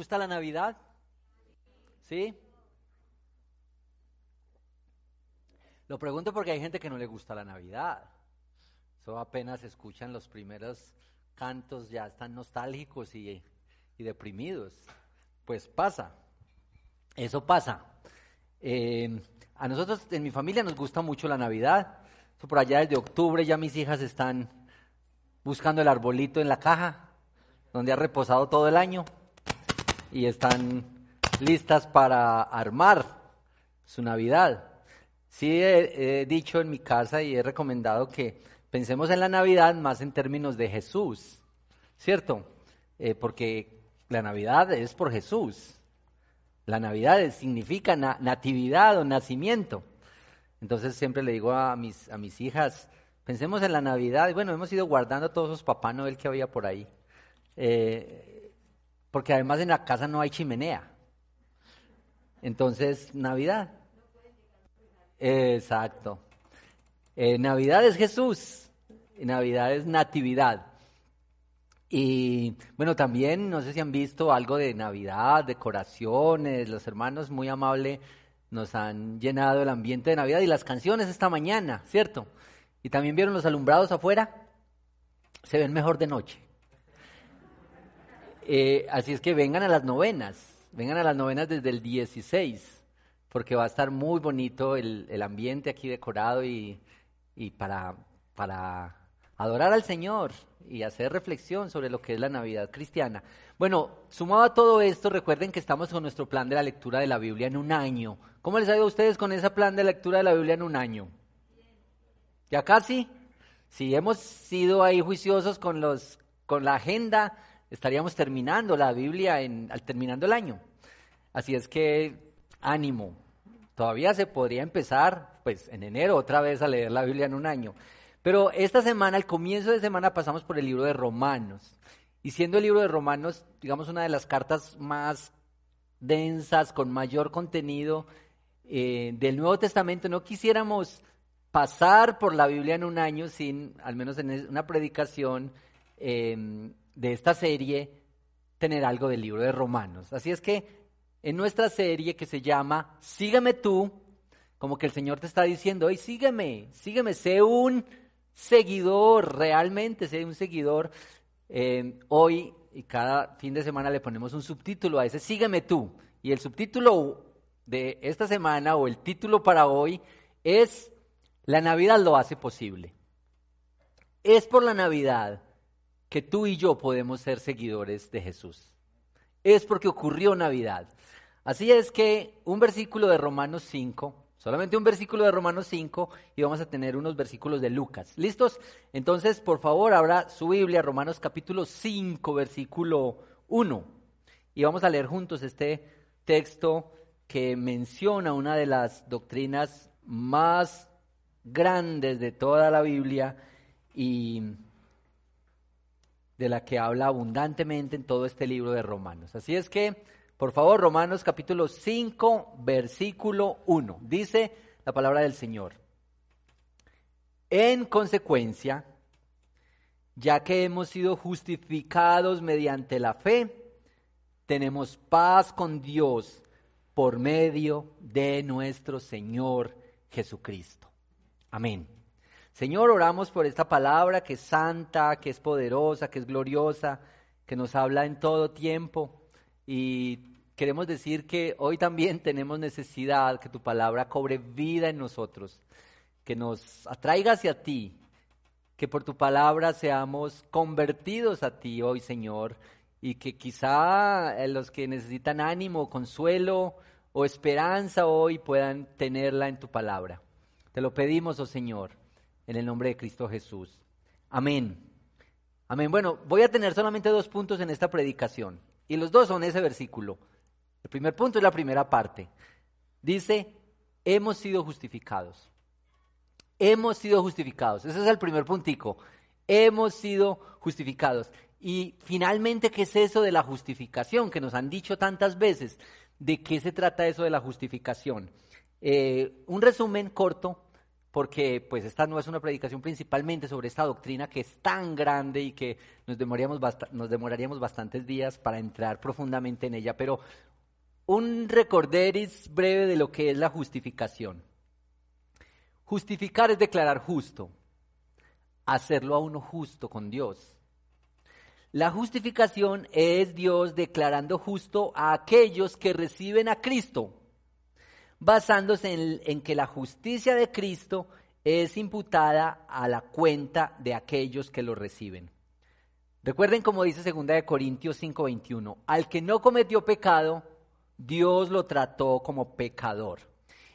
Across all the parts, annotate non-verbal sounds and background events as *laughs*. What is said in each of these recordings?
gusta la Navidad? ¿Sí? Lo pregunto porque hay gente que no le gusta la Navidad. Eso apenas escuchan los primeros cantos, ya están nostálgicos y, y deprimidos. Pues pasa, eso pasa. Eh, a nosotros en mi familia nos gusta mucho la Navidad. Por allá desde octubre ya mis hijas están buscando el arbolito en la caja, donde ha reposado todo el año, y están listas para armar su Navidad. Sí he, dicho en mi casa y he recomendado que pensemos en la Navidad más en términos de Jesús, ¿cierto? Eh, porque la Navidad es por Jesús. La Navidad significa na- natividad o nacimiento. Entonces siempre le digo a mis, a mis hijas, pensemos en la Navidad. Bueno, hemos ido guardando todos esos Papá Noel que había por ahí. Eh, porque además en la casa no hay chimenea. Entonces, Navidad. Exacto. Eh, Navidad es Jesús, Navidad es Natividad. Y bueno, también no sé si han visto algo de Navidad, decoraciones, los hermanos muy amables nos han llenado el ambiente de Navidad y las canciones esta mañana, ¿cierto? Y también vieron los alumbrados afuera, se ven mejor de noche. Eh, así es que vengan a las novenas, vengan a las novenas desde el 16, porque va a estar muy bonito el, ambiente aquí decorado y, para, adorar al Señor y hacer reflexión sobre lo que es la Navidad cristiana. Bueno, sumado a todo esto, recuerden que estamos con nuestro plan de la lectura de la Biblia en un año. ¿Cómo les ha ido a ustedes con ese plan de lectura de la Biblia en un año? ¿Ya casi? Si hemos sido ahí juiciosos con, los, con la agenda, estaríamos terminando la Biblia en, al terminando el año. Así es que ánimo. Todavía se podría empezar, pues en enero otra vez a leer la Biblia en un año. Pero esta semana, al comienzo de semana, pasamos por el libro de Romanos. Y siendo el libro de Romanos, digamos, una de las cartas más densas, con mayor contenido eh, del Nuevo Testamento, no quisiéramos pasar por la Biblia en un año sin, al menos en una predicación eh, de esta serie, tener algo del libro de Romanos. Así es que en nuestra serie que se llama Sígueme tú, como que el Señor te está diciendo, hoy sígueme, sígueme, sé un seguidor, realmente sé un seguidor. Eh, hoy y cada fin de semana le ponemos un subtítulo a ese, sígueme tú. Y el subtítulo de esta semana o el título para hoy es La Navidad lo hace posible. Es por la Navidad que tú y yo podemos ser seguidores de Jesús. Es porque ocurrió Navidad. Así es que un versículo de Romanos 5, solamente un versículo de Romanos 5 y vamos a tener unos versículos de Lucas. ¿Listos? Entonces, por favor, abra su Biblia, Romanos capítulo 5, versículo 1. Y vamos a leer juntos este texto que menciona una de las doctrinas más grandes de toda la Biblia y de la que habla abundantemente en todo este libro de Romanos. Así es que, por favor, Romanos capítulo 5, versículo 1. Dice la palabra del Señor. En consecuencia, ya que hemos sido justificados mediante la fe, tenemos paz con Dios por medio de nuestro Señor Jesucristo. Amén. Señor, oramos por esta palabra que es santa, que es poderosa, que es gloriosa, que nos habla en todo tiempo. Y queremos decir que hoy también *laughs* tenemos necesidad que tu palabra cobre vida en nosotros, que nos atraiga hacia ti, que por tu palabra seamos convertidos a ti hoy, Señor, y que quizá eh, los que necesitan ánimo, consuelo o esperanza hoy puedan tenerla en tu palabra. Te lo pedimos, oh Señor, en el nombre de Cristo Jesús. Amén. Amén. Bueno, voy a tener solamente dos puntos en esta predicación y los dos son ese versículo. El primer punto es la primera parte. Dice, hemos sido justificados. Hemos sido justificados. Ese es el primer puntico. Hemos sido justificados. Y finalmente, ¿qué es eso de la justificación que nos han dicho tantas veces? ¿De qué se trata eso de la justificación? Eh, un resumen corto, porque pues esta no es una predicación principalmente sobre esta doctrina que es tan grande y que nos demoraríamos, nos demoraríamos bastantes días para entrar profundamente en ella, pero un recorderis breve de lo que es la justificación. Justificar es declarar justo, hacerlo a uno justo con Dios. La justificación es Dios declarando justo a aquellos que reciben a Cristo, basándose en, que la justicia de Cristo es imputada a la cuenta de aquellos que lo reciben. Recuerden como dice 2 de Corintios 5:21, al que no cometió pecado, Dios lo trató como pecador.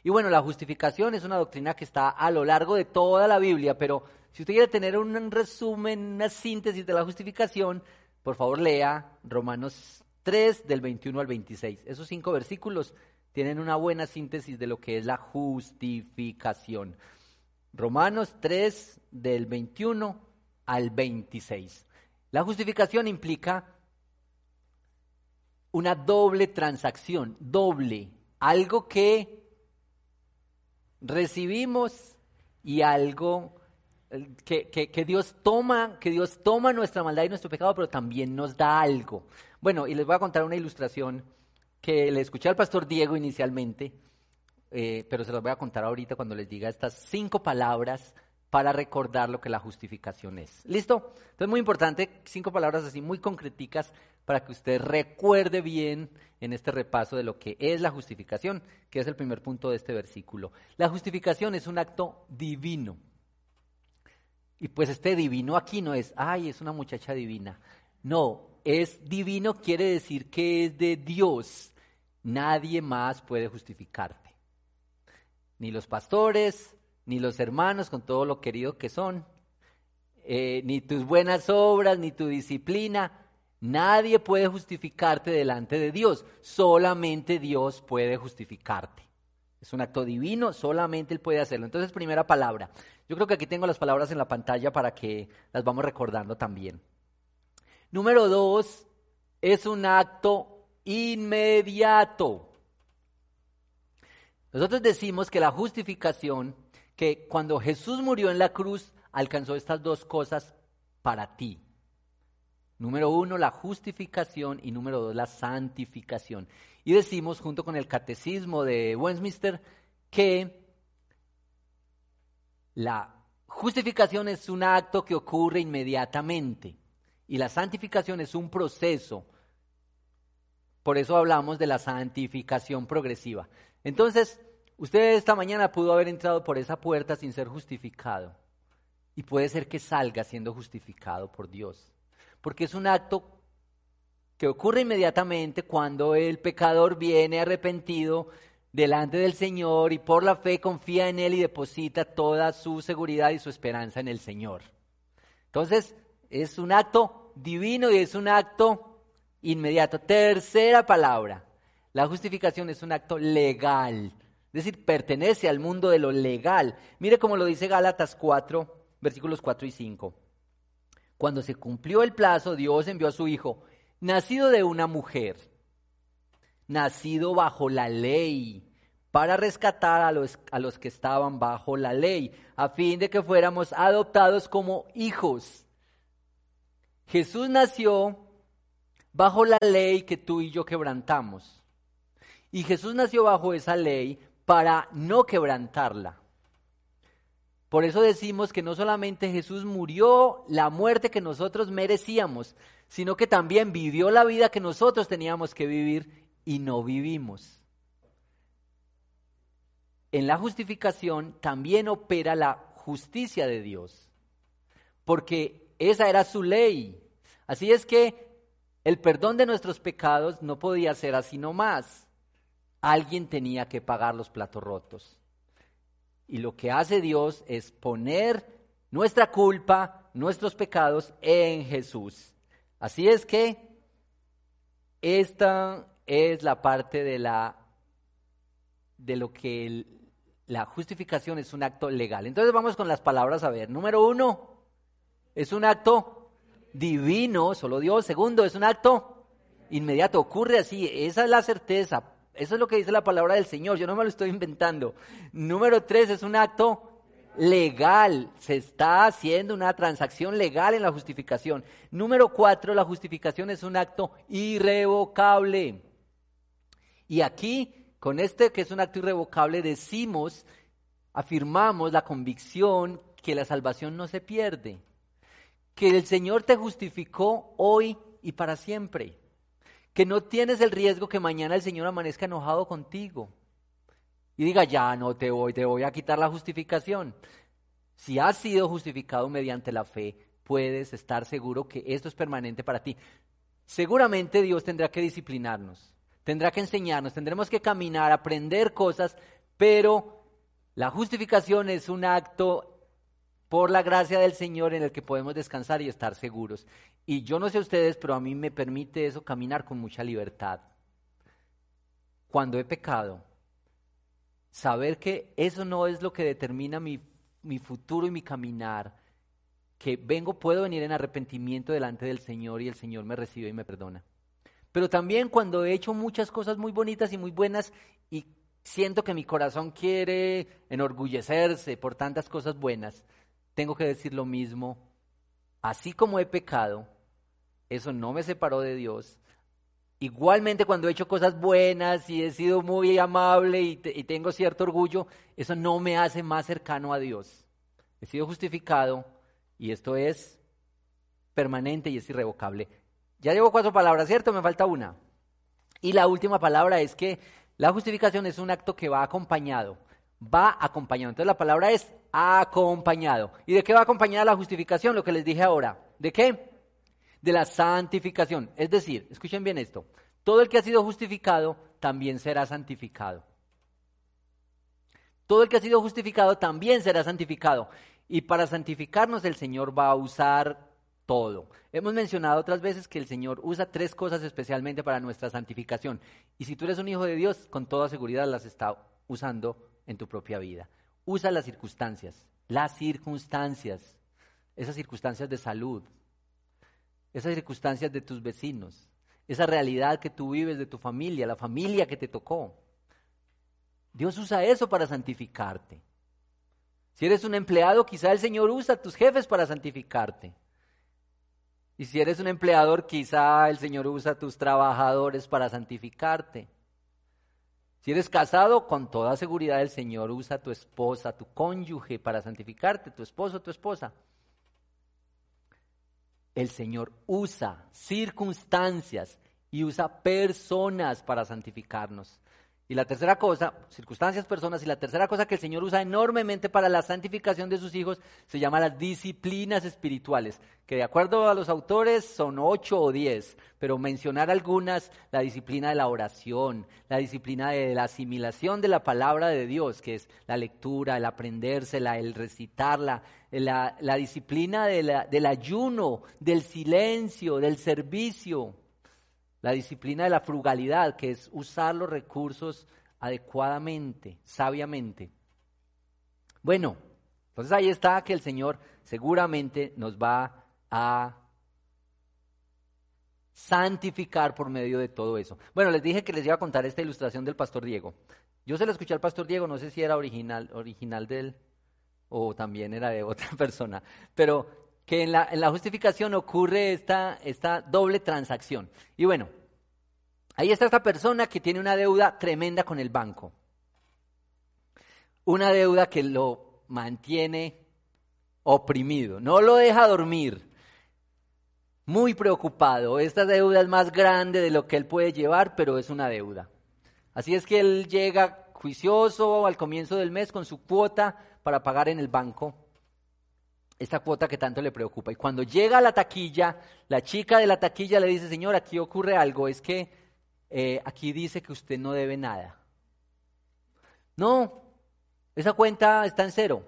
Y bueno, la justificación es una doctrina que está a lo largo de toda la Biblia, pero si usted quiere tener un resumen, una síntesis de la justificación, por favor lea Romanos 3 del 21 al 26. Esos cinco versículos tienen una buena síntesis de lo que es la justificación. Romanos 3 del 21 al 26. La justificación implica una doble transacción, doble, algo que recibimos y algo que, Dios toma, que Dios toma nuestra maldad y nuestro pecado, pero también nos da algo. Bueno, y les voy a contar una ilustración que le escuché al pastor Diego inicialmente, eh, pero se las voy a contar ahorita cuando les diga estas cinco palabras para recordar lo que la justificación es. ¿Listo? Entonces, muy importante, cinco palabras así muy concreticas para que usted recuerde bien en este repaso de lo que es la justificación, que es el primer punto de este versículo. La justificación es un acto divino. Y pues este divino aquí no es, ay, es una muchacha divina. No, es divino quiere decir que es de Dios. Nadie más puede justificarte. Ni los pastores, ni los hermanos con todo lo querido que son, eh, ni tus buenas obras, ni tu disciplina. Nadie puede justificarte delante de Dios. Solamente Dios puede justificarte. Es un acto divino, solamente Él puede hacerlo. Entonces, primera palabra. Yo creo que aquí tengo las palabras en la pantalla para que las vamos recordando también. Número dos, es un acto inmediato. Nosotros decimos que la justificación, que cuando Jesús murió en la cruz, alcanzó estas dos cosas para ti. Número uno, la justificación y número dos, la santificación. Y decimos, junto con el catecismo de Westminster, que la justificación es un acto que ocurre inmediatamente y la santificación es un proceso. Por eso hablamos de la santificación progresiva. Entonces, usted esta mañana pudo haber entrado por esa puerta sin ser justificado. Y puede ser que salga siendo justificado por Dios porque es un acto que ocurre inmediatamente cuando el pecador viene arrepentido delante del Señor y por la fe confía en Él y deposita toda su seguridad y su esperanza en el Señor. Entonces, es un acto divino y es un acto inmediato. Tercera palabra, la justificación es un acto legal, es decir, pertenece al mundo de lo legal. Mire cómo lo dice Gálatas 4, versículos 4 y 5. Cuando se cumplió el plazo, Dios envió a su Hijo, nacido de una mujer, nacido bajo la ley, para rescatar a los, a los que estaban bajo la ley, a fin de que fuéramos adoptados como hijos. Jesús nació bajo la ley que tú y yo quebrantamos. Y Jesús nació bajo esa ley para no quebrantarla. Por eso decimos que no solamente Jesús murió la muerte que nosotros merecíamos, sino que también vivió la vida que nosotros teníamos que vivir y no vivimos. En la justificación también opera la justicia de Dios, porque esa era su ley. Así es que el perdón de nuestros pecados no podía ser así nomás. Alguien tenía que pagar los platos rotos. Y lo que hace Dios es poner nuestra culpa, nuestros pecados en Jesús. Así es que esta es la parte de la de lo que la justificación es un acto legal. Entonces vamos con las palabras a ver. Número uno, es un acto divino, solo Dios. Segundo, es un acto inmediato, ocurre así. Esa es la certeza. Eso es lo que dice la palabra del Señor. Yo no me lo estoy inventando. Número tres, es un acto legal. Se está haciendo una transacción legal en la justificación. Número cuatro, la justificación es un acto irrevocable. Y aquí con este que es un acto irrevocable decimos, afirmamos la convicción que la salvación no se pierde, que el Señor te justificó hoy y para siempre, que no tienes el riesgo que mañana el Señor amanezca enojado contigo y diga, ya no te voy, te voy a quitar la justificación. Si has sido justificado mediante la fe, puedes estar seguro que esto es permanente para ti. Seguramente Dios tendrá que disciplinarnos tendrá que enseñarnos, tendremos que caminar, aprender cosas, pero la justificación es un acto por la gracia del Señor en el que podemos descansar y estar seguros. Y yo no sé ustedes, pero a mí me permite eso caminar con mucha libertad. Cuando he pecado, saber que eso no es lo que determina mi, mi futuro y mi caminar, que vengo, puedo venir en arrepentimiento delante del Señor y el Señor me recibe y me perdona. Pero también cuando he hecho muchas cosas muy bonitas y muy buenas y siento que mi corazón quiere enorgullecerse por tantas cosas buenas, tengo que decir lo mismo. Así como he pecado, eso no me separó de Dios. Igualmente cuando he hecho cosas buenas y he sido muy amable y, tengo cierto orgullo, eso no me hace más cercano a Dios. He sido justificado y esto es permanente y es irrevocable. Ya llevo cuatro palabras, ¿cierto? Me falta una. Y la última palabra es que la justificación es un acto que va acompañado. Va acompañado. Entonces la palabra es acompañado. ¿Y de qué va acompañada la justificación? Lo que les dije ahora. ¿De qué? De la santificación. Es decir, escuchen bien esto. Todo el que ha sido justificado también será santificado. Todo el que ha sido justificado también será santificado. Y para santificarnos el Señor va a usar todo. Hemos mencionado otras veces que el Señor usa tres cosas especialmente para nuestra santificación. Y si tú eres un hijo de Dios, con toda seguridad las está usando en tu propia vida. Usa las circunstancias, las circunstancias, esas circunstancias de salud, esas circunstancias de tus vecinos, esa realidad que tú vives de tu familia, la familia que te tocó. Dios usa eso para santificarte. Si eres un empleado, quizá el Señor usa a tus jefes para santificarte. Y si eres un empleador, quizá el Señor usa a tus trabajadores para santificarte. Si eres casado, con toda seguridad el Señor usa a tu esposa, tu cónyuge para santificarte, tu esposo, tu esposa. El Señor usa circunstancias y usa personas para santificarnos. Y la tercera cosa, circunstancias, personas, y la tercera cosa que el Señor usa enormemente para la santificación de sus hijos se llama las disciplinas espirituales, que de acuerdo a los autores son ocho o diez, pero mencionar algunas, la disciplina de la oración, la disciplina de la asimilación de la palabra de Dios, que es la lectura, el aprendérsela, el recitarla, la, la disciplina del ayuno, del silencio, del servicio la disciplina de la frugalidad, que es usar los recursos adecuadamente, sabiamente. Bueno, entonces ahí está que el Señor seguramente nos va a santificar por medio de todo eso. Bueno, les dije que les iba a contar esta ilustración del pastor Diego. Yo se la escuché al pastor Diego, no sé si era original, original de él o también era de otra *laughs* persona, pero que en la, justificación ocurre esta, esta doble transacción. Y bueno, ahí está esta persona que tiene una deuda tremenda con el banco. Una deuda que lo mantiene oprimido, no lo deja dormir. Muy preocupado. Esta deuda es más grande de lo que él puede llevar, pero es una deuda. Así es que él llega juicioso al comienzo del mes con su cuota para pagar en el banco esta cuota que tanto le preocupa. Y cuando llega a la taquilla, la chica de la taquilla le dice, señor, aquí ocurre algo, es que eh, aquí dice que usted no debe nada. No, esa cuenta está en cero.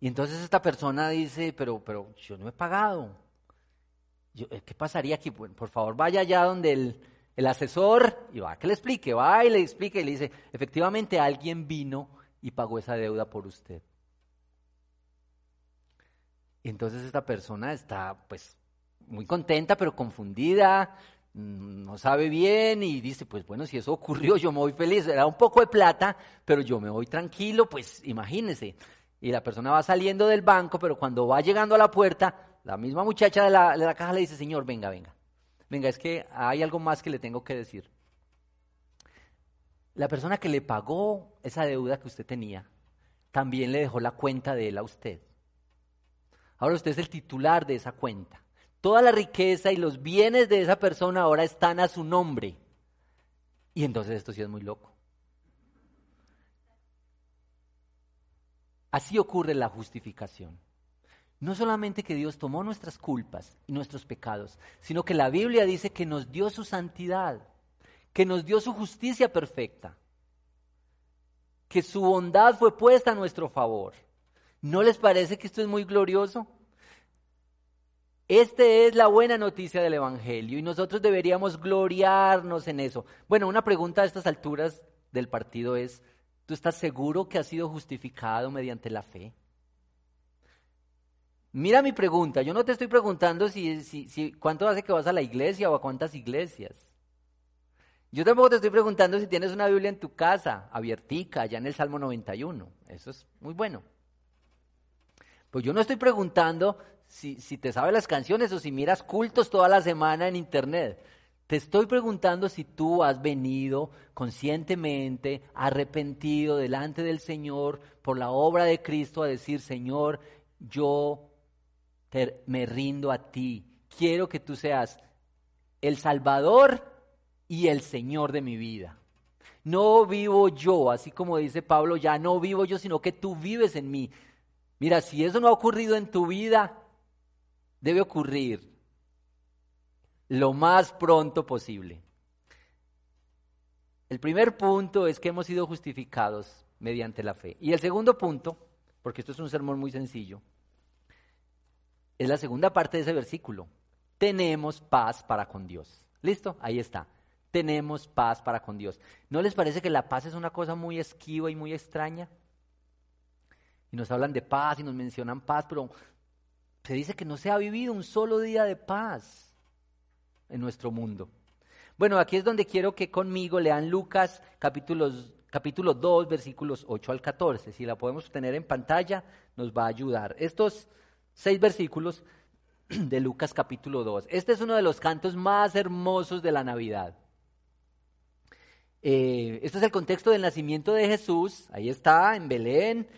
Y entonces esta persona dice, pero, pero yo no he pagado. Eh, ¿Qué pasaría aquí? por favor, vaya allá donde el, el asesor y va que le explique, va y le explique y le dice, efectivamente alguien vino y pagó esa deuda por usted. Entonces esta persona está pues muy contenta pero confundida, mm, no sabe bien y dice, pues bueno, si eso ocurrió yo me voy feliz, era un poco de plata, pero yo me voy tranquilo, pues imagínese. Y la persona va saliendo del banco, pero cuando va llegando a la puerta, la misma muchacha de la, de la caja le dice, señor, venga, venga, venga, es que hay algo más que le tengo que decir. La persona que le pagó esa deuda que usted tenía, también le dejó la cuenta de él a usted. Ahora usted es el titular de esa cuenta. Toda la riqueza y los bienes de esa persona ahora están a su nombre. Y entonces esto sí es muy loco. Así ocurre la justificación. No solamente que Dios tomó nuestras culpas y nuestros pecados, sino que la Biblia dice que nos dio su santidad, que nos dio su justicia perfecta, que su bondad fue puesta a nuestro favor. ¿No les parece que esto es muy glorioso? Esta es la buena noticia del Evangelio y nosotros deberíamos gloriarnos en eso. Bueno, una pregunta a estas alturas del partido es, ¿tú estás seguro que has sido justificado mediante la fe? Mira mi pregunta, yo no te estoy preguntando si, si, si, cuánto hace que vas a la iglesia o a cuántas iglesias. Yo tampoco te estoy preguntando si tienes una Biblia en tu casa, abiertica, allá en el Salmo 91. Eso es muy bueno. Pues yo no estoy preguntando si, te sabes las canciones o si miras cultos toda la semana en internet. Te estoy preguntando si tú has venido conscientemente, arrepentido delante del Señor por la obra de Cristo a decir, Señor, yo me rindo a ti. Quiero que tú seas el Salvador y el Señor de mi vida. No vivo yo, así como dice Pablo, ya no vivo yo, sino que tú vives en mí. Mira, si eso no ha ocurrido en tu vida, debe ocurrir lo más pronto posible. El primer punto es que hemos sido justificados mediante la fe. Y el segundo punto, porque esto es un sermón muy sencillo, es la segunda parte de ese versículo. Tenemos paz para con Dios. ¿Listo? Ahí está. Tenemos paz para con Dios. ¿No les parece que la paz es una cosa muy esquiva y muy extraña? y nos hablan de paz y nos mencionan paz, pero se dice que no se ha vivido un solo día de paz en nuestro mundo. Bueno, aquí es donde quiero que conmigo lean Lucas capítulos, capítulo 2, versículos 8 al 14. Si la podemos tener en pantalla, nos va a ayudar. Estos seis versículos *clears throat* de Lucas capítulo 2. Este es uno de los cantos más hermosos de la Navidad. Eh, este es el contexto del nacimiento de Jesús. Ahí está, en Belén.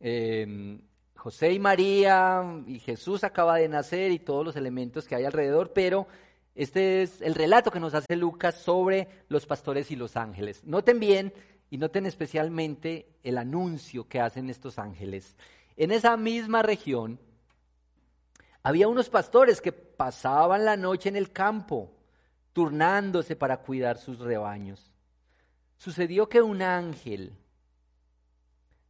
Em, José y María y Jesús acaba de nacer y todos los elementos que hay alrededor, pero este es el relato que nos hace Lucas sobre los pastores y los ángeles. Noten bien y noten especialmente el anuncio que hacen estos ángeles. En esa misma región había unos pastores que pasaban la noche en el campo, turnándose para cuidar sus rebaños. Sucedió que un ángel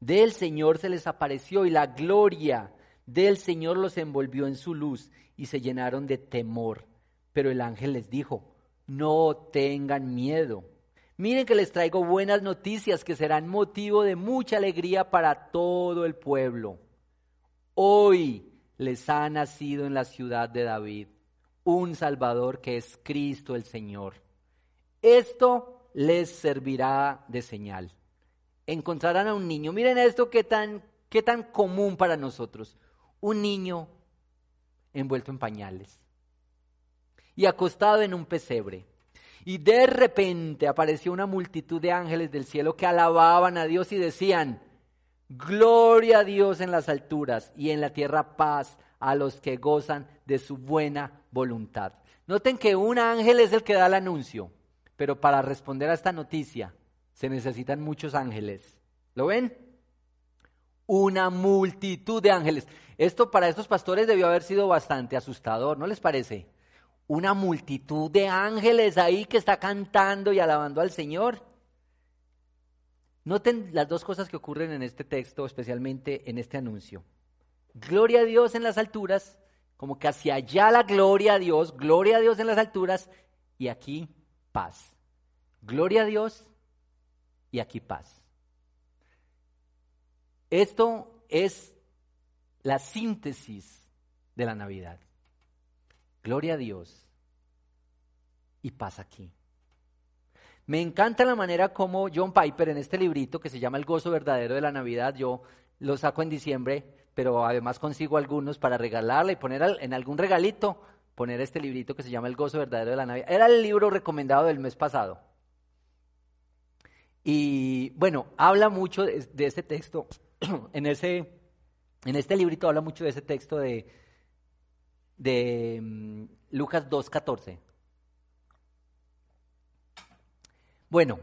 del Señor se les apareció y la gloria del Señor los envolvió en su luz y se llenaron de temor. Pero el ángel les dijo, no tengan miedo. Miren que les traigo buenas noticias que serán motivo de mucha alegría para todo el pueblo. Hoy les ha nacido en la ciudad de David un Salvador que es Cristo el Señor. Esto les servirá de señal encontrarán a un niño. Miren esto qué tan, qué tan común para nosotros. Un niño envuelto en pañales y acostado en un pesebre. Y de repente apareció una multitud de ángeles del cielo que alababan a Dios y decían, Gloria a Dios en las alturas y en la tierra paz a los que gozan de su buena voluntad. Noten que un ángel es el que da el anuncio, pero para responder a esta noticia se necesitan muchos ángeles. ¿Lo ven? una multitud de ángeles. Esto para estos pastores debió haber sido bastante asustador, ¿no les parece? Una multitud de ángeles ahí que está cantando y alabando al Señor. Noten las dos cosas que ocurren en este texto, especialmente en este anuncio. Gloria a Dios en las alturas, como que hacia allá la gloria a Dios, gloria a Dios en las alturas, y aquí paz. Gloria a Dios y aquí paz. Esto es la síntesis de la Navidad. Gloria a Dios y paz aquí. Me encanta la manera como John Piper en este librito que se llama El gozo verdadero de la Navidad, yo lo saco en diciembre, pero además consigo algunos para regalarle y poner en algún regalito, poner este librito que se llama El gozo verdadero de la Navidad. Era el libro recomendado del mes pasado. Y bueno, habla mucho de, ese texto *clears throat* en, ese, en este librito habla mucho de ese texto de, de mm, Lucas 2.14. Bueno,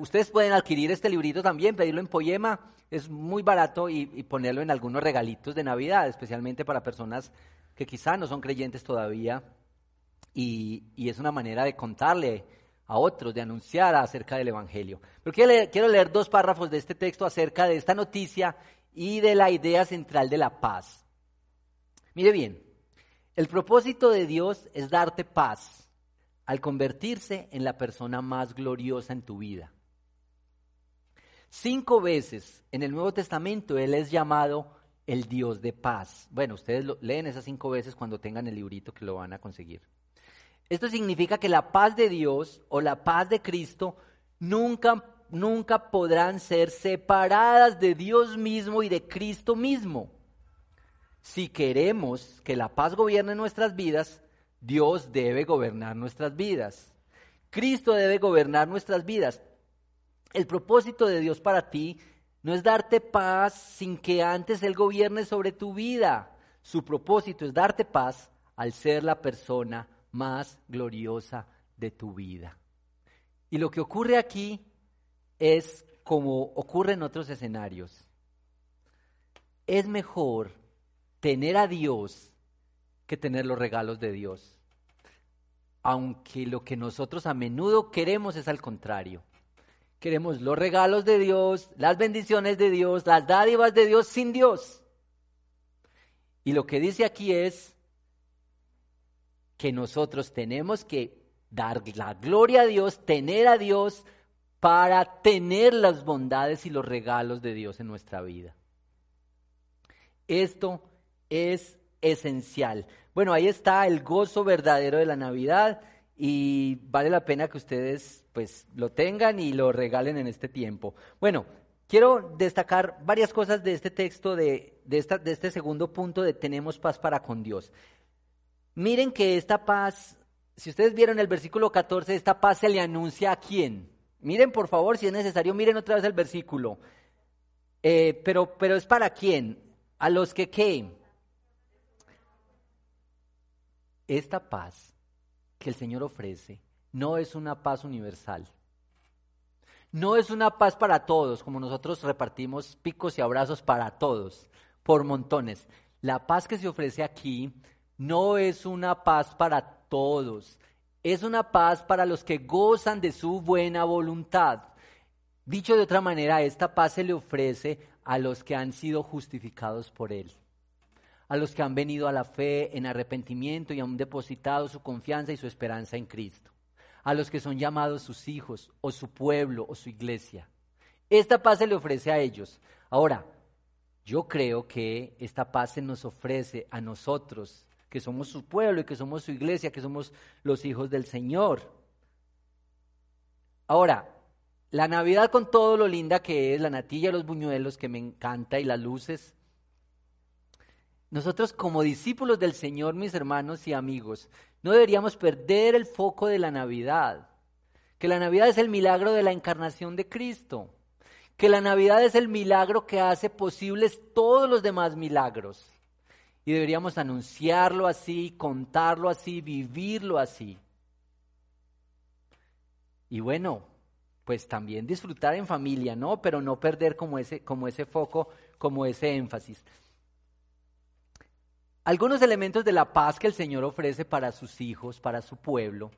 ustedes pueden adquirir este librito también, pedirlo en Poema, es muy barato y, ponerlo en algunos regalitos de Navidad, especialmente para personas que quizá no son creyentes todavía y, y es una manera de contarle a otros, de anunciar acerca del Evangelio. Pero quiero leer, quiero leer dos párrafos de este texto acerca de esta noticia y de la idea central de la paz. Mire bien, el propósito de Dios es darte paz al convertirse en la persona más gloriosa en tu vida. Cinco veces en el Nuevo Testamento Él es llamado el Dios de paz. Bueno, ustedes lo, leen esas cinco veces cuando tengan el librito que lo van a conseguir. Esto significa que la paz de Dios o la paz de Cristo nunca, nunca podrán ser separadas de Dios mismo y de Cristo mismo. Si queremos que la paz gobierne nuestras vidas, Dios debe gobernar nuestras vidas. Cristo debe gobernar nuestras vidas. El propósito de Dios para ti no es darte paz sin que antes Él gobierne sobre tu vida. Su propósito es darte paz al ser la persona más gloriosa de tu vida. Y lo que ocurre aquí es como ocurre en otros escenarios. Es mejor tener a Dios que tener los regalos de Dios. Aunque lo que nosotros a menudo queremos es al contrario. Queremos los regalos de Dios, las bendiciones de Dios, las dádivas de Dios sin Dios. Y lo que dice aquí es, que nosotros tenemos que dar la gloria a Dios, tener a Dios para tener las bondades y los regalos de Dios en nuestra vida. Esto es esencial. Bueno, ahí está el gozo verdadero de la Navidad y vale la pena que ustedes pues lo tengan y lo regalen en este tiempo. Bueno, quiero destacar varias cosas de este texto, de, de, esta, de este segundo punto de tenemos paz para con Dios. Miren que esta paz, si ustedes vieron el versículo 14, esta paz se le anuncia a quién. Miren, por favor, si es necesario, miren otra vez el versículo. Eh, pero, pero es para quién? A los que qué. Esta paz que el Señor ofrece no es una paz universal. No es una paz para todos, como nosotros repartimos picos y abrazos para todos, por montones. La paz que se ofrece aquí no es una paz para todos, es una paz para los que gozan de su buena voluntad. Dicho de otra manera, esta paz se le ofrece a los que han sido justificados por Él, a los que han venido a la fe en arrepentimiento y han depositado su confianza y su esperanza en Cristo, a los que son llamados sus hijos o su pueblo o su iglesia. Esta paz se le ofrece a ellos. Ahora, yo creo que esta paz se nos ofrece a nosotros que somos su pueblo y que somos su iglesia, que somos los hijos del Señor. Ahora, la Navidad con todo lo linda que es, la natilla, los buñuelos, que me encanta, y las luces. Nosotros como discípulos del Señor, mis hermanos y amigos, no deberíamos perder el foco de la Navidad. Que la Navidad es el milagro de la encarnación de Cristo. Que la Navidad es el milagro que hace posibles todos los demás milagros. Y deberíamos anunciarlo así, contarlo así, vivirlo así. Y bueno, pues también disfrutar en familia, ¿no? Pero no perder como ese, como ese foco, como ese énfasis. Algunos elementos de la paz que el Señor ofrece para sus hijos, para su pueblo,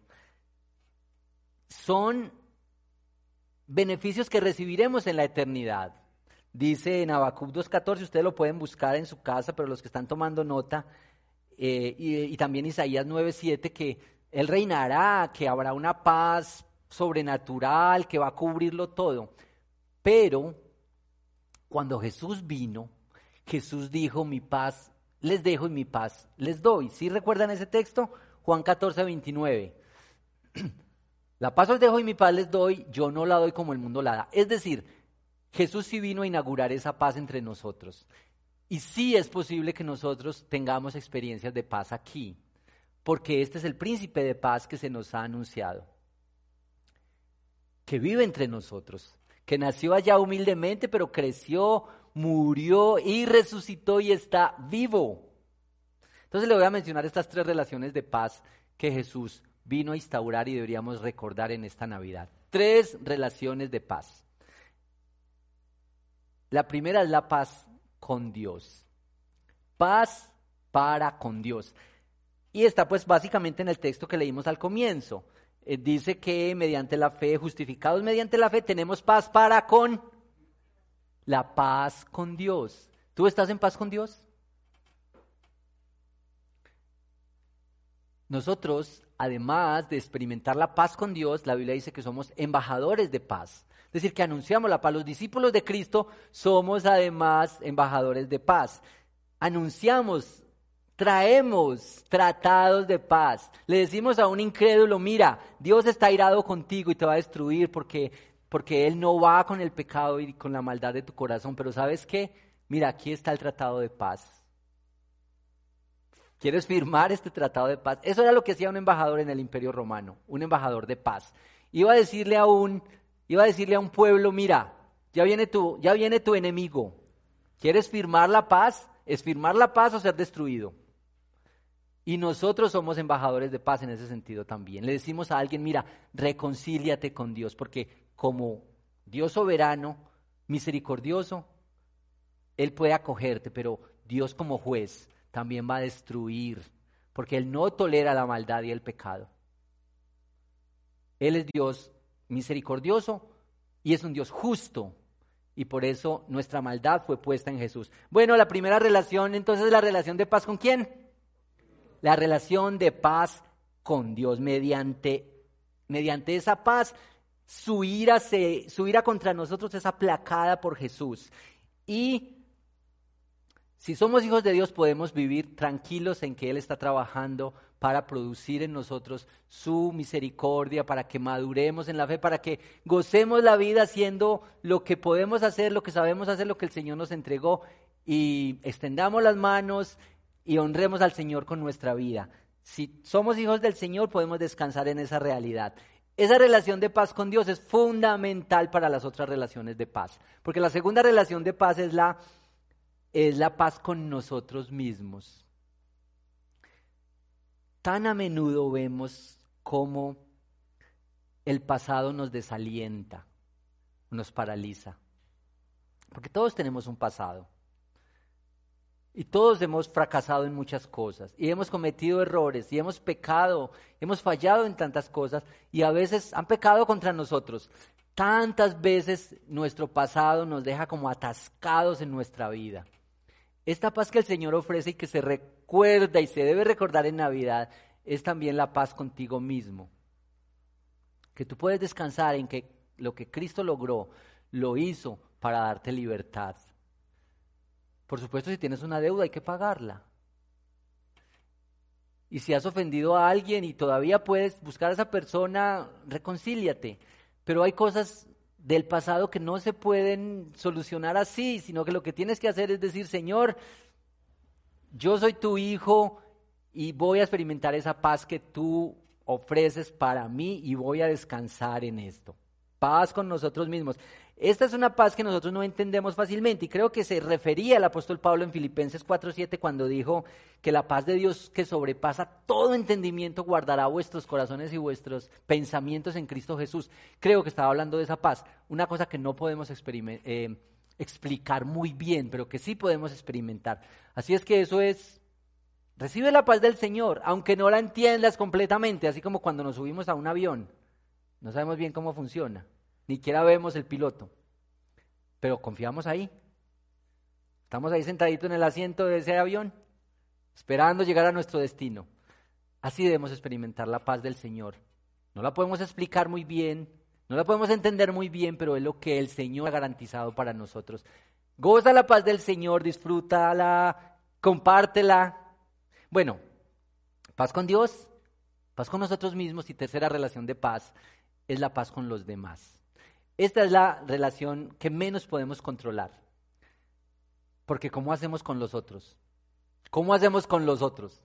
son beneficios que recibiremos en la eternidad. Dice en Habacuc 2.14, ustedes lo pueden buscar en su casa, pero los que están tomando nota, eh, y, y, también Isaías 9.7, que Él reinará, que habrá una paz sobrenatural, que va a cubrirlo todo. Pero cuando Jesús vino, Jesús dijo, mi paz les dejo y mi paz les doy. ¿Sí recuerdan ese texto? Juan 14, 29. *clears throat* La paz os dejo y mi paz les doy, yo no la doy como el mundo la da. Es decir, Jesús sí vino a inaugurar esa paz entre nosotros. Y sí es posible que nosotros tengamos experiencias de paz aquí, porque este es el príncipe de paz que se nos ha anunciado, que vive entre nosotros, que nació allá humildemente, pero creció, murió y resucitó y está vivo. Entonces le voy a mencionar estas tres relaciones de paz que Jesús vino a instaurar y deberíamos recordar en esta Navidad. Tres relaciones de paz. La primera es la paz con Dios. Paz para con Dios. Y está pues básicamente en el texto que leímos al comienzo. Eh, dice que mediante la fe, justificados mediante la fe, tenemos paz para con la paz con Dios. ¿Tú estás en paz con Dios? Nosotros, además de experimentar la paz con Dios, la Biblia dice que somos embajadores de paz. Es decir, que anunciamos la paz. Los discípulos de Cristo somos además embajadores de paz. Anunciamos, traemos tratados de paz. Le decimos a un incrédulo, mira, Dios está irado contigo y te va a destruir porque, porque Él no va con el pecado y con la maldad de tu corazón. Pero ¿sabes qué? Mira, aquí está el tratado de paz. ¿Quieres firmar este tratado de paz? Eso era lo que hacía un embajador en el Imperio Romano, un embajador de paz. Iba a decirle a un, iba a decirle a un pueblo, mira, ya viene tu, ya viene tu enemigo. ¿Quieres firmar la paz? ¿Es firmar la paz o ser destruido? Y nosotros somos embajadores de paz en ese sentido también. Le decimos a alguien, mira, reconcíliate con Dios, porque como Dios soberano, misericordioso, Él puede acogerte, pero Dios como juez también va a destruir, porque Él no tolera la maldad y el pecado. Él es Dios misericordioso y es un Dios justo. Y por eso nuestra maldad fue puesta en Jesús. Bueno, la primera relación entonces es la relación de paz con quién? La relación de paz con Dios. Mediante, mediante esa paz, su ira, se, su ira contra nosotros es aplacada por Jesús. Y si somos hijos de Dios podemos vivir tranquilos en que Él está trabajando para producir en nosotros su misericordia, para que maduremos en la fe, para que gocemos la vida haciendo lo que podemos hacer, lo que sabemos hacer, lo que el Señor nos entregó y extendamos las manos y honremos al Señor con nuestra vida. Si somos hijos del Señor podemos descansar en esa realidad. Esa relación de paz con Dios es fundamental para las otras relaciones de paz, porque la segunda relación de paz es la es la paz con nosotros mismos. Tan a menudo vemos cómo el pasado nos desalienta, nos paraliza. Porque todos tenemos un pasado. Y todos hemos fracasado en muchas cosas. Y hemos cometido errores. Y hemos pecado. Hemos fallado en tantas cosas. Y a veces han pecado contra nosotros. Tantas veces nuestro pasado nos deja como atascados en nuestra vida. Esta paz que el Señor ofrece y que se recuerda y se debe recordar en Navidad es también la paz contigo mismo. Que tú puedes descansar en que lo que Cristo logró, lo hizo para darte libertad. Por supuesto, si tienes una deuda hay que pagarla. Y si has ofendido a alguien y todavía puedes buscar a esa persona, reconcíliate. Pero hay cosas del pasado que no se pueden solucionar así, sino que lo que tienes que hacer es decir, Señor, yo soy tu hijo y voy a experimentar esa paz que tú ofreces para mí y voy a descansar en esto. Paz con nosotros mismos. Esta es una paz que nosotros no entendemos fácilmente y creo que se refería el apóstol Pablo en Filipenses 4:7 cuando dijo que la paz de Dios que sobrepasa todo entendimiento guardará vuestros corazones y vuestros pensamientos en Cristo Jesús. Creo que estaba hablando de esa paz, una cosa que no podemos eh, explicar muy bien, pero que sí podemos experimentar. Así es que eso es Recibe la paz del Señor, aunque no la entiendas completamente, así como cuando nos subimos a un avión. No sabemos bien cómo funciona, ni siquiera vemos el piloto, pero confiamos ahí. Estamos ahí sentaditos en el asiento de ese avión, esperando llegar a nuestro destino. Así debemos experimentar la paz del Señor. No la podemos explicar muy bien, no la podemos entender muy bien, pero es lo que el Señor ha garantizado para nosotros. Goza la paz del Señor, disfrútala, compártela, bueno, paz con Dios, paz con nosotros mismos y tercera relación de paz es la paz con los demás. Esta es la relación que menos podemos controlar. Porque ¿cómo hacemos con los otros? ¿Cómo hacemos con los otros?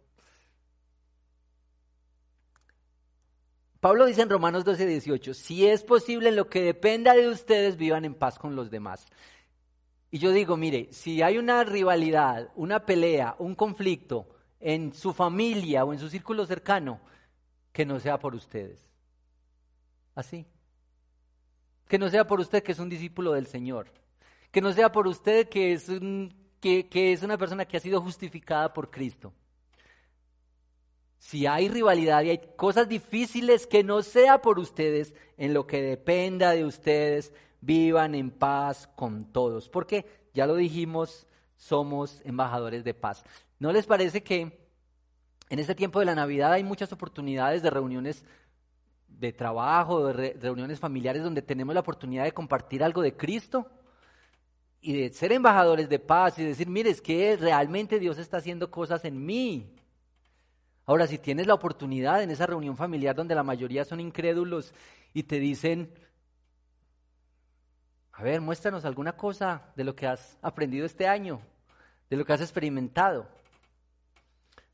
Pablo dice en Romanos 12, 18, si es posible en lo que dependa de ustedes, vivan en paz con los demás. Y yo digo, mire, si hay una rivalidad, una pelea, un conflicto, en su familia o en su círculo cercano, que no sea por ustedes. Así. Que no sea por usted que es un discípulo del Señor. Que no sea por usted que es, que, que es una persona que ha sido justificada por Cristo. Si hay rivalidad y hay cosas difíciles, que no sea por ustedes, en lo que dependa de ustedes, vivan en paz con todos. Porque, ya lo dijimos, somos embajadores de paz. ¿No les parece que en este tiempo de la Navidad hay muchas oportunidades de reuniones de trabajo, de reuniones familiares donde tenemos la oportunidad de compartir algo de Cristo y de ser embajadores de paz y decir, mire, es que realmente Dios está haciendo cosas en mí. Ahora, si tienes la oportunidad en esa reunión familiar donde la mayoría son incrédulos y te dicen, a ver, muéstranos alguna cosa de lo que has aprendido este año, de lo que has experimentado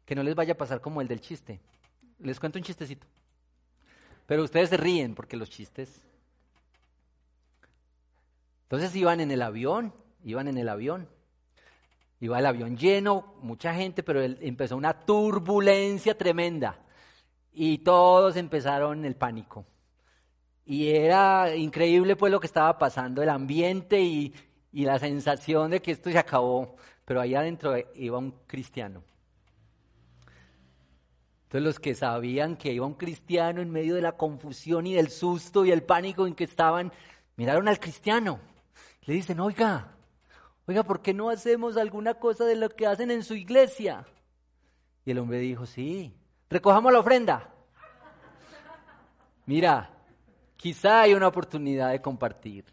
que no les vaya a pasar como el del chiste. Les cuento un chistecito. Pero ustedes se ríen porque los chistes. Entonces iban en el avión, iban en el avión. Iba el avión lleno, mucha gente, pero empezó una turbulencia tremenda. Y todos empezaron el pánico. Y era increíble pues lo que estaba pasando, el ambiente y, y la sensación de que esto se acabó. Pero allá adentro iba un cristiano entonces los que sabían que iba un cristiano en medio de la confusión y del susto y el pánico en que estaban, miraron al cristiano. Le dicen, oiga, oiga, ¿por qué no hacemos alguna cosa de lo que hacen en su iglesia? Y el hombre dijo, sí, recojamos la ofrenda. Mira, quizá hay una oportunidad de compartir.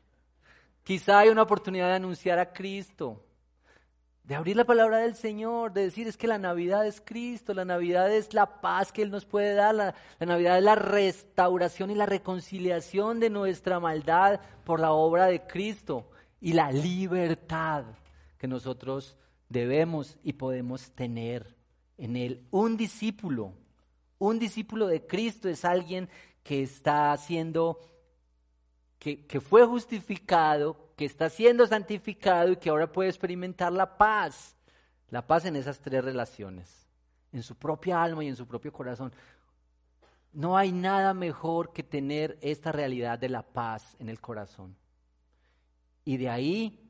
Quizá hay una oportunidad de anunciar a Cristo de abrir la palabra del Señor, de decir es que la Navidad es Cristo, la Navidad es la paz que Él nos puede dar, la, Navidad es la restauración y la reconciliación de nuestra maldad por la obra de Cristo y la libertad que nosotros debemos y podemos tener en Él. Un discípulo, un discípulo de Cristo es alguien que está haciendo, que, que fue justificado, que está siendo santificado y que ahora puede experimentar la paz. La paz en esas tres relaciones, en su propia alma y en su propio corazón. No hay nada mejor que tener esta realidad de la paz en el corazón. Y de ahí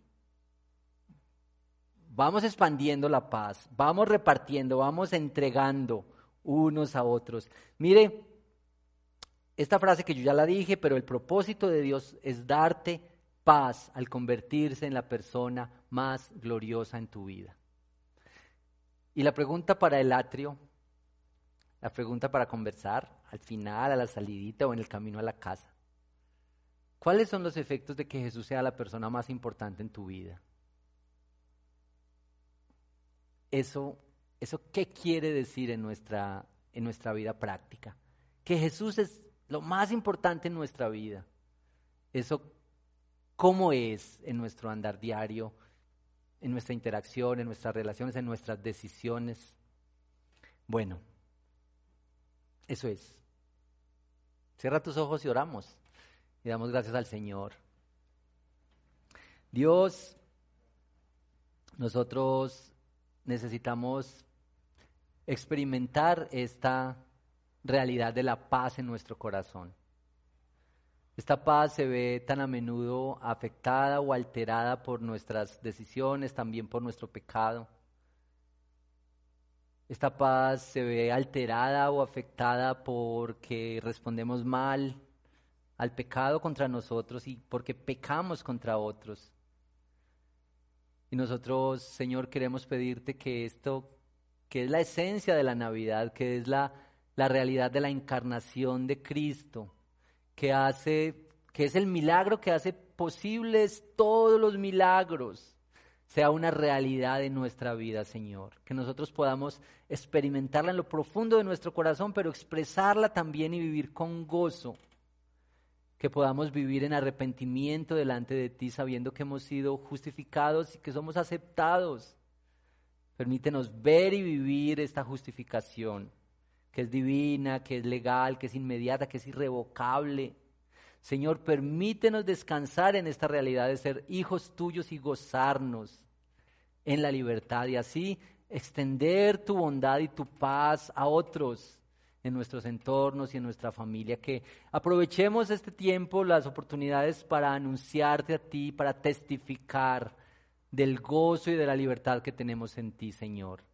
vamos expandiendo la paz, vamos repartiendo, vamos entregando unos a otros. Mire, esta frase que yo ya la dije, pero el propósito de Dios es darte paz al convertirse en la persona más gloriosa en tu vida. Y la pregunta para el atrio, la pregunta para conversar, al final, a la salidita o en el camino a la casa. ¿Cuáles son los efectos de que Jesús sea la persona más importante en tu vida? Eso, eso ¿qué quiere decir en nuestra, en nuestra vida práctica? Que Jesús es lo más importante en nuestra vida. Eso cómo es en nuestro andar diario, en nuestra interacción, en nuestras relaciones, en nuestras decisiones. Bueno, eso es. Cierra tus ojos y oramos y damos gracias al Señor. Dios, nosotros necesitamos experimentar esta realidad de la paz en nuestro corazón. Esta paz se ve tan a menudo afectada o alterada por nuestras decisiones, también por nuestro pecado. Esta paz se ve alterada o afectada porque respondemos mal al pecado contra nosotros y porque pecamos contra otros. Y nosotros, Señor, queremos pedirte que esto, que es la esencia de la Navidad, que es la, la realidad de la encarnación de Cristo, que hace, que es el milagro que hace posibles todos los milagros, sea una realidad en nuestra vida, Señor. Que nosotros podamos experimentarla en lo profundo de nuestro corazón, pero expresarla también y vivir con gozo. Que podamos vivir en arrepentimiento delante de ti, sabiendo que hemos sido justificados y que somos aceptados. Permítenos ver y vivir esta justificación, que es divina, que es legal, que es inmediata, que es irrevocable. Señor, permítenos descansar en esta realidad de ser hijos tuyos y gozarnos en la libertad y así extender tu bondad y tu paz a otros en nuestros entornos y en nuestra familia. Que aprovechemos este tiempo, las oportunidades para anunciarte a ti, para testificar del gozo y de la libertad que tenemos en ti, Señor.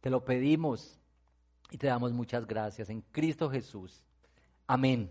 Te lo pedimos y te damos muchas gracias en Cristo Jesús. Amén.